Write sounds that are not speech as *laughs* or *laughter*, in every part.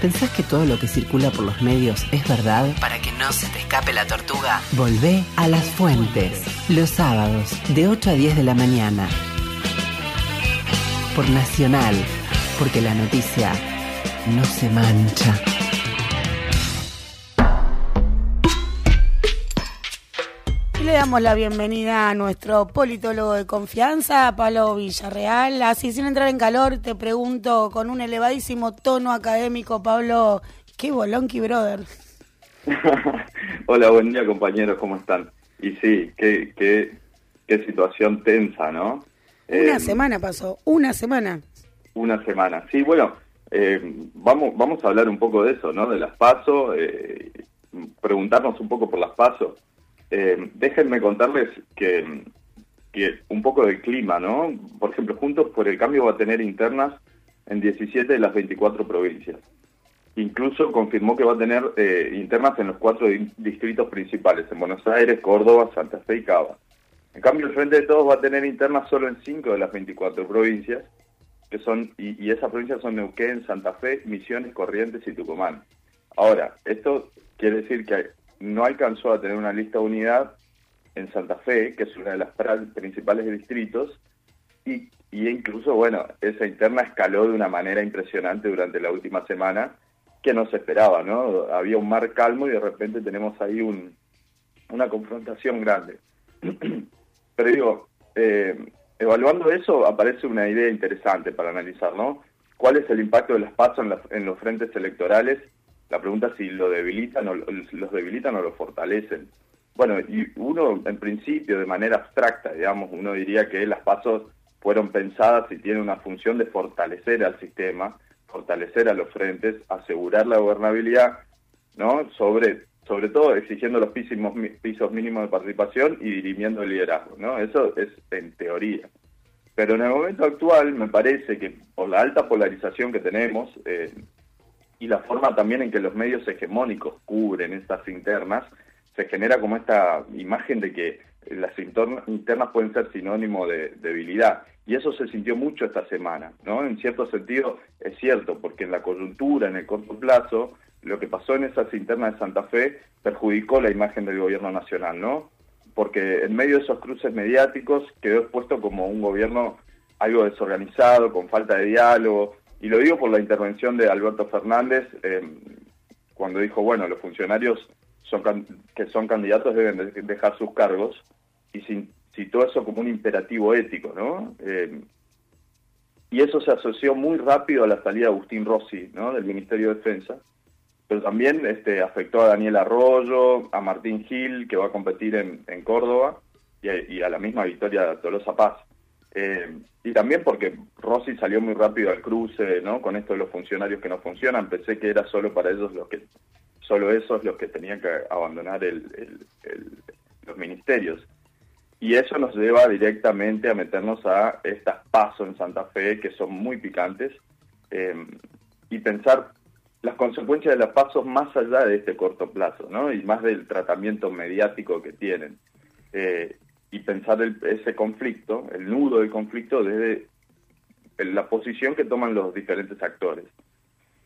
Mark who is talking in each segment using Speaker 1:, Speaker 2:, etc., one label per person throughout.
Speaker 1: ¿Pensás que todo lo que circula por los medios es verdad? Para que no se te escape la tortuga, volvé a las fuentes. Los sábados, de 8 a 10 de la mañana. Por Nacional, porque la noticia no se mancha.
Speaker 2: Le damos la bienvenida a nuestro politólogo de confianza, Pablo Villarreal. Así, sin entrar en calor, te pregunto con un elevadísimo tono académico, Pablo, ¿qué bolonqui, brother? *laughs*
Speaker 3: Hola, buen día, compañeros, ¿cómo están? Y sí, qué, qué, qué situación tensa, ¿no?
Speaker 2: Una
Speaker 3: Eh,
Speaker 2: semana pasó, una semana.
Speaker 3: Una semana. Sí, bueno, eh, vamos, vamos a hablar un poco de eso, ¿no? De las pasos, eh, preguntarnos un poco por las pasos. Eh, déjenme contarles que, un poco del clima, ¿no? Por ejemplo, Juntos por el Cambio va a tener internas en 17 de las 24 provincias. Incluso confirmó que va a tener eh, internas en los cuatro di- distritos principales, en Buenos Aires, Córdoba, Santa Fe y Cava. En cambio, el Frente de Todos va a tener internas solo en 5 de las 24 provincias, que son y, y esas provincias son Neuquén, Santa Fe, Misiones, Corrientes y Tucumán. Ahora, esto quiere decir que no alcanzó a tener una lista de unidad en Santa Fe, que es una de las principales distritos, y, y incluso, bueno, esa interna escaló de una manera impresionante durante la última semana, que no se esperaba, ¿no? Había un mar calmo y de repente tenemos ahí un, una confrontación grande. *clears throat* Pero digo, eh, evaluando eso aparece una idea interesante para analizar, ¿no? ¿Cuál es el impacto de las PASO en, en los frentes electorales? La pregunta es si lo debilitan o lo- los debilitan o lo fortalecen. Bueno, y uno en principio, de manera abstracta, digamos, uno diría que las pasos fueron pensadas y tienen una función de fortalecer al sistema, fortalecer a los frentes, asegurar la gobernabilidad, ¿no? Sobre, sobre todo exigiendo los pisos, pisos mínimos de participación y dirimiendo el liderazgo, ¿no? Eso es en teoría. Pero en el momento actual me parece que por la alta polarización que tenemos eh, y la forma también en que los medios hegemónicos cubren estas internas, se genera como esta imagen de que las interna- internas pueden ser sinónimo de debilidad. Y eso se sintió mucho esta semana, ¿no? En cierto sentido es cierto, porque en la coyuntura, en el corto plazo, lo que pasó en esas internas de Santa Fe perjudicó la imagen del gobierno nacional, ¿no? Porque en medio de esos cruces mediáticos quedó expuesto como un gobierno algo desorganizado, con falta de diálogo, y lo digo por la intervención de Alberto Fernández, eh, cuando dijo, bueno, los funcionarios son que son candidatos deben de- dejar sus cargos, y citó eso como un imperativo ético, ¿no? Eh, y eso se asoció muy rápido a la salida de Agustín Rossi. Del Ministerio de Defensa, pero también este, afectó a Daniel Arroyo, a Martín Gil, que va a competir en, Córdoba, y a, y a la misma Victoria Tolosa Paz. Eh, y también porque Rossi salió muy rápido al cruce, ¿no? Con esto de los funcionarios que no funcionan, pensé que era solo para ellos los que, solo esos los que tenían que abandonar el, los ministerios. Y eso nos lleva directamente a meternos a estas pasos en Santa Fe, que son muy picantes, eh, y pensar las consecuencias de las pasos más allá de este corto plazo, ¿no? Y más del tratamiento mediático que tienen. Eh, y pensar el- ese conflicto, el nudo del conflicto, desde la posición que toman los diferentes actores.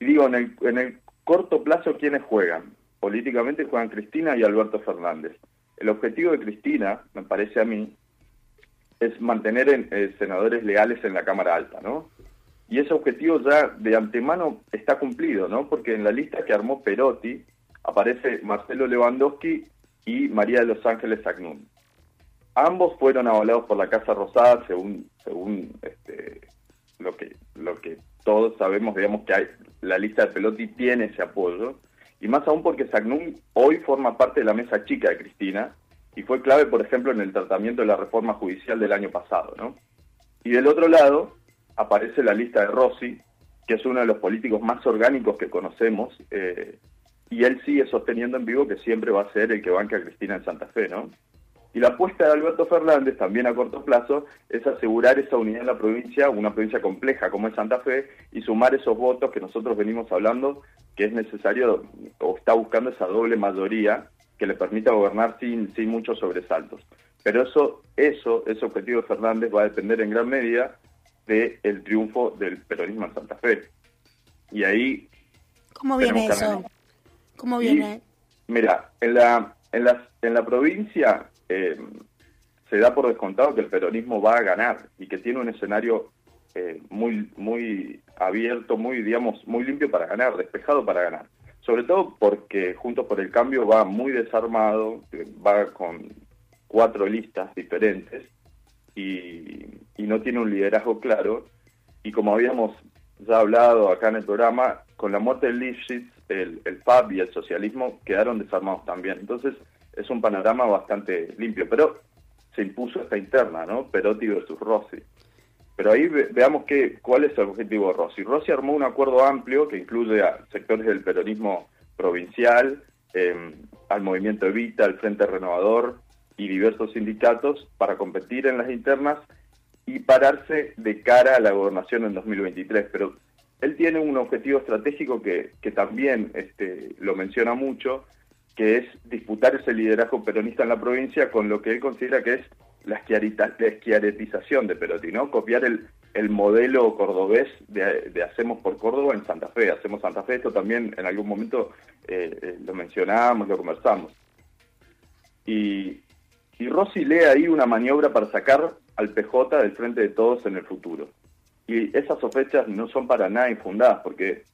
Speaker 3: Y digo, en el, en el corto plazo, ¿quiénes juegan? Políticamente juegan Cristina y Alberto Fernández. El objetivo de Cristina, me parece a mí, es mantener en- eh, senadores leales en la Cámara Alta, ¿no? Y ese objetivo ya de antemano está cumplido, ¿no? Porque en la lista que armó Perotti aparece Marcelo Lewandowski y María de los Ángeles Agnún. Ambos fueron avalados por la Casa Rosada según según este, lo que lo que todos sabemos, digamos que hay, la lista de Pelotti tiene ese apoyo y más aún porque Sagnum hoy forma parte de la mesa chica de Cristina y fue clave, por ejemplo, en el tratamiento de la reforma judicial del año pasado, ¿no? Y del otro lado aparece la lista de Rossi, que es uno de los políticos más orgánicos que conocemos, eh, y él sigue sosteniendo en vivo que siempre va a ser el que banca a Cristina en Santa Fe, ¿no? Y la apuesta de Alberto Fernández, también a corto plazo, es asegurar esa unidad en la provincia, una provincia compleja como es Santa Fe, y sumar esos votos que nosotros venimos hablando, que es necesario, o está buscando esa doble mayoría que le permita gobernar sin, sin muchos sobresaltos. Pero eso, eso, ese objetivo de Fernández va a depender en gran medida del triunfo del peronismo en Santa Fe. Y ahí
Speaker 2: ¿Cómo viene eso? ¿Cómo viene?
Speaker 3: mira, en la, en la, en la provincia eh, se da por descontado que el peronismo va a ganar y que tiene un escenario eh, muy, muy abierto, muy, digamos, muy limpio para ganar, despejado para ganar. Sobre todo porque Juntos por el Cambio va muy desarmado, va con cuatro listas diferentes y, no tiene un liderazgo claro. Y como habíamos ya hablado acá en el programa, con la muerte del Lifshitz, el, el FAB y el socialismo quedaron desarmados también. Entonces es un panorama bastante limpio. Pero se impuso esta interna, ¿no? Perotti versus Rossi. Pero ahí veamos que, cuál es el objetivo de Rossi. Rossi armó un acuerdo amplio que incluye a sectores del peronismo provincial, em, al movimiento Evita, al Frente Renovador y diversos sindicatos para competir en las internas y pararse de cara a la gobernación en 2023. Pero él tiene un objetivo estratégico que, que también este, lo menciona mucho, que es disputar ese liderazgo peronista en la provincia con lo que él considera que es la, esquiaretización de Perotti, ¿no? Copiar el, el modelo cordobés de, Hacemos por Córdoba en Santa Fe. Hacemos Santa Fe, esto también en algún momento eh, eh, lo mencionamos, lo conversamos. Y, y Rossi lee ahí una maniobra para sacar al PJ del frente de todos en el futuro. Y esas sospechas no son para nada infundadas, porque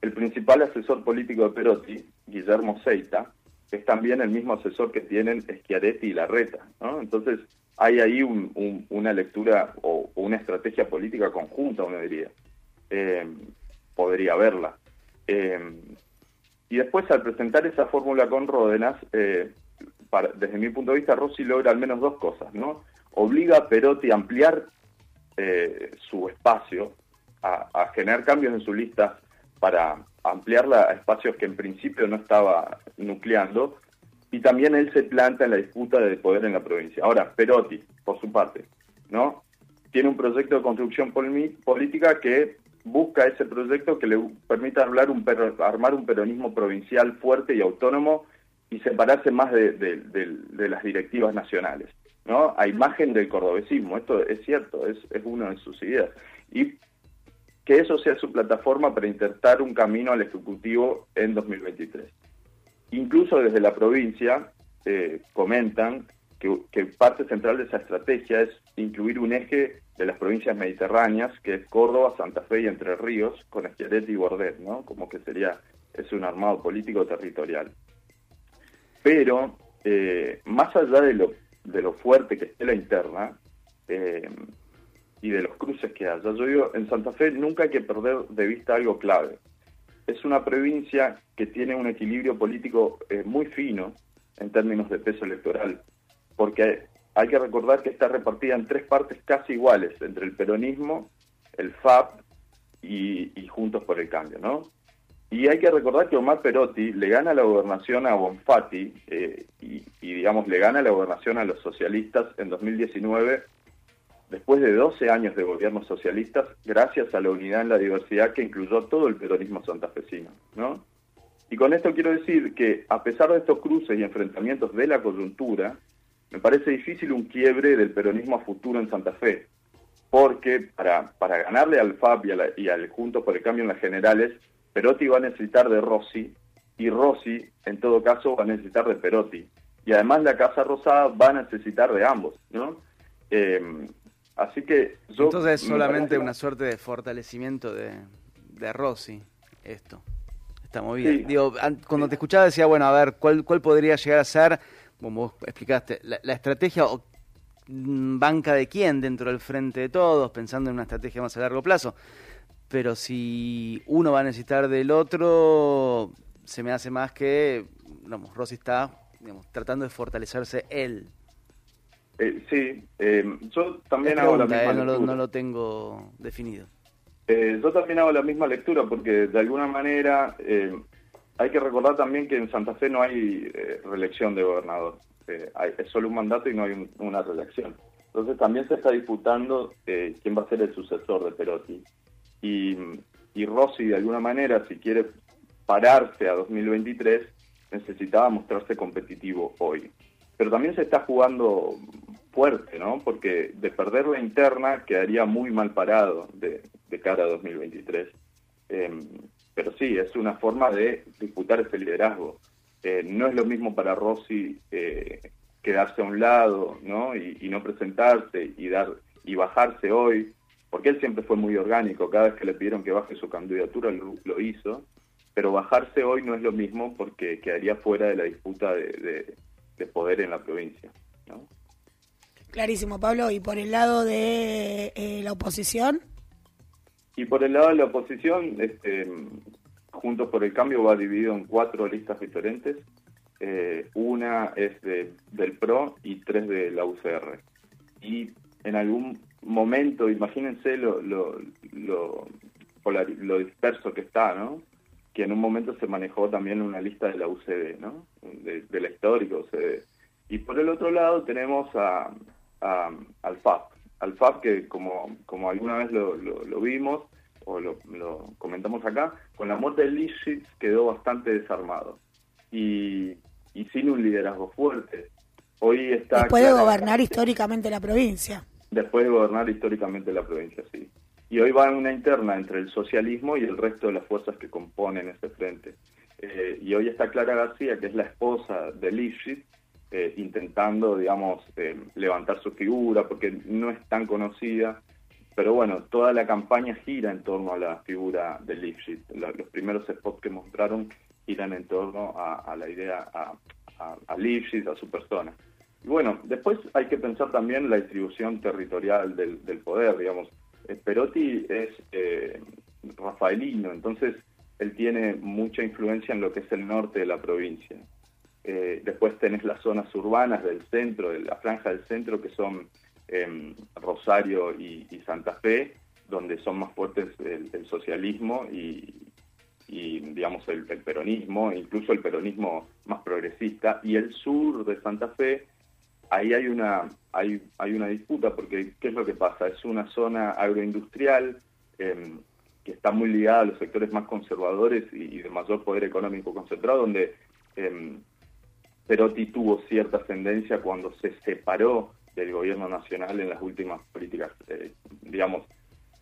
Speaker 3: el principal asesor político de Perotti, Guillermo Seita, es también el mismo asesor que tienen Schiaretti y Larreta, ¿no? Entonces hay ahí una lectura o, una estrategia política conjunta, uno diría. Eh, podría verla. Eh, y después al presentar esa fórmula con Ródenas, eh, desde mi punto de vista, Rossi logra al menos dos cosas, ¿no? Obliga a Perotti a ampliar su espacio, a, a generar cambios en su lista para ampliarla a espacios que en principio no estaba nucleando, y también él se planta en la disputa de poder en la provincia. Ahora, Perotti, por su parte, ¿no? Tiene un proyecto de construcción política que busca ese proyecto que le permita hablar un armar un peronismo provincial fuerte y autónomo y separarse más de, de, las directivas nacionales, ¿no? A imagen del cordobesismo, esto es cierto, es, es una de sus ideas. Y que eso sea su plataforma para intentar un camino al Ejecutivo en 2023. Incluso desde la provincia eh, comentan que, parte central de esa estrategia es incluir un eje de las provincias mediterráneas, que es Córdoba, Santa Fe y Entre Ríos, con Esquiaret y Bordet, ¿no? Como que sería, es un armado político territorial. Pero, eh, más allá de lo, de lo fuerte que esté la interna, eh, y de los cruces que haya. Yo digo, en Santa Fe nunca hay que perder de vista algo clave. Es una provincia que tiene un equilibrio político eh, muy fino en términos de peso electoral, porque hay que recordar que está repartida en tres partes casi iguales, entre el peronismo, el FAP y, Juntos por el Cambio, ¿no? Y hay que recordar que Omar Perotti le gana la gobernación a Bonfatti eh, y, y, digamos, le gana la gobernación a los socialistas en 2019 después de 12 años de gobiernos socialistas, gracias a la unidad en la diversidad que incluyó todo el peronismo santafesino, ¿no? Y con esto quiero decir que, a pesar de estos cruces y enfrentamientos de la coyuntura, me parece difícil un quiebre del peronismo a futuro en Santa Fe, porque para, para ganarle al FAP y, y al Juntos por el Cambio en las generales, Perotti va a necesitar de Rossi, y Rossi, en todo caso, va a necesitar de Perotti. Y además la Casa Rosada va a necesitar de ambos, ¿no? Eh, Así que
Speaker 4: Entonces es solamente una suerte de fortalecimiento de, de Rossi, esto. Está muy bien. Digo, cuando te escuchaba decía, bueno, a ver, ¿cuál, cuál podría llegar a ser, como vos explicaste, la, estrategia o mm, banca de quién dentro del frente de todos, pensando en una estrategia más a largo plazo? Pero si uno va a necesitar del otro, se me hace más que, digamos, Rossi está digamos, tratando de fortalecerse él.
Speaker 3: Eh, sí, eh, yo también hago la misma
Speaker 4: eh, no, lectura. Lo, no lo tengo definido.
Speaker 3: yo también hago la misma lectura porque de alguna manera hay que recordar también que en Santa Fe no hay reelección de gobernador. es solo un mandato y no hay una reelección. Entonces también se está disputando quién va a ser el sucesor de Perotti. Y, y Rossi, de alguna manera, si quiere pararse a 2023, necesitaba mostrarse competitivo hoy pero también se está jugando fuerte, ¿no? Porque de perder la interna quedaría muy mal parado de, cara a 2023. Em, pero sí, es una forma de disputar ese liderazgo. Eh, no es lo mismo para Rossi eh, quedarse a un lado ¿no? Y, no presentarse y, dar, y bajarse hoy, porque él siempre fue muy orgánico, cada vez que le pidieron que baje su candidatura lo, hizo, pero bajarse hoy no es lo mismo porque quedaría fuera de la disputa de, poder en la provincia.
Speaker 2: Clarísimo, Pablo. ¿Y por el lado de eh, la oposición?
Speaker 3: Y por el lado de la oposición, este, Juntos por el Cambio va dividido en cuatro listas diferentes. Eh, una es de, del PRO y tres de la UCR. Y en algún momento, imagínense lo, lo, lo, disperso que está, ¿no? Que en un momento se manejó también una lista de la UCD, ¿no? De la histórica UCD. Y por el otro lado tenemos a, al FAP. Al FAP que como, como alguna vez lo, lo, vimos o lo, comentamos acá, con la muerte de Lifshitz quedó bastante desarmado y, y sin un liderazgo fuerte. Hoy está...
Speaker 2: Después de gobernar históricamente la provincia.
Speaker 3: Después de gobernar históricamente la provincia, sí. Y hoy va en una interna entre el socialismo y el resto de las fuerzas que componen ese frente. Eh, y hoy está Clara García, que es la esposa de Lifshitz, eh, intentando, digamos, eh, levantar su figura, porque no es tan conocida. Pero bueno, toda la campaña gira en torno a la figura de Lipschitz. los primeros spots que mostraron giran en torno a, la idea, a, a, a Lipschitz, a su persona. Y bueno, después hay que pensar también la distribución territorial del, del poder, digamos. Eh, Perotti es rafaelino, entonces él tiene mucha influencia en lo que es el norte de la provincia. Eh, después tenés las zonas urbanas del centro, de la franja del centro, que son em, Rosario y, Santa Fe, donde son más fuertes el, socialismo y, digamos, el, peronismo, incluso el peronismo más progresista. Y el sur de Santa Fe, ahí hay una, hay, hay una disputa, porque ¿qué es lo que pasa? Es una zona agroindustrial em, que está muy ligada a los sectores más conservadores y, de mayor poder económico concentrado, donde em, Perotti tuvo cierta ascendencia cuando se separó del gobierno nacional en las últimas políticas, eh, digamos,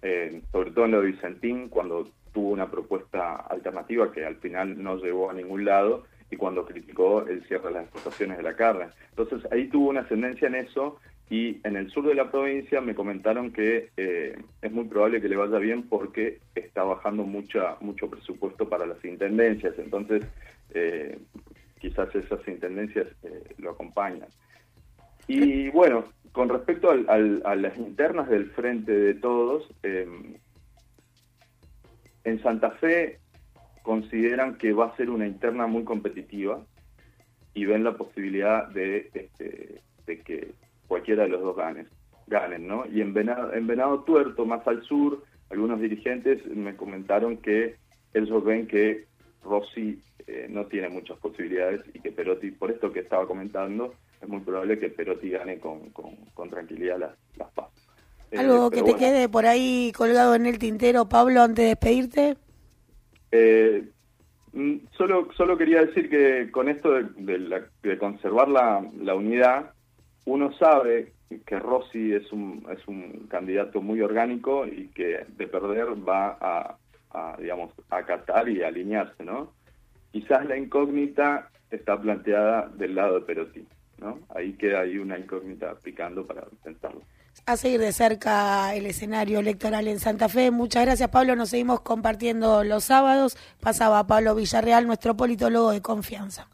Speaker 3: eh, sobre todo en lo de Vicentín, cuando tuvo una propuesta alternativa que al final no llevó a ningún lado y cuando criticó el cierre de las exportaciones de la carne. Entonces ahí tuvo una ascendencia en eso y en el sur de la provincia me comentaron que eh, es muy probable que le vaya bien porque está bajando mucha, mucho presupuesto para las intendencias. Entonces, quizás esas intendencias eh, lo acompañan. Y bueno, con respecto a las internas del Frente de Todos, em, en Santa Fe consideran que va a ser una interna muy competitiva y ven la posibilidad de, este, de que cualquiera de los dos ganes, ganen, ¿no? Y en Venado, en Venado Tuerto, más al sur, algunos dirigentes me comentaron que ellos ven que Rossi eh, no tiene muchas posibilidades y que Perotti, por esto que estaba comentando, es muy probable que Perotti gane con, con, tranquilidad las, las
Speaker 2: eh, ¿Algo que te quede por ahí colgado en el tintero, Pablo, antes de despedirte?
Speaker 3: Eh, mm, solo, solo quería decir que con esto de, de, conservar la, la, unidad, uno sabe que Rossi es un, es un candidato muy orgánico y que de perder va a, a digamos, acatar y alinearse, ¿no? Quizás la incógnita está planteada del lado de Perotti, ¿no? Ahí queda ahí una incógnita aplicando para pensarlo.
Speaker 2: A seguir de cerca el escenario electoral en Santa Fe. Muchas gracias, Pablo. Nos seguimos compartiendo los sábados. Pasaba Pablo Villarreal, nuestro politólogo de confianza.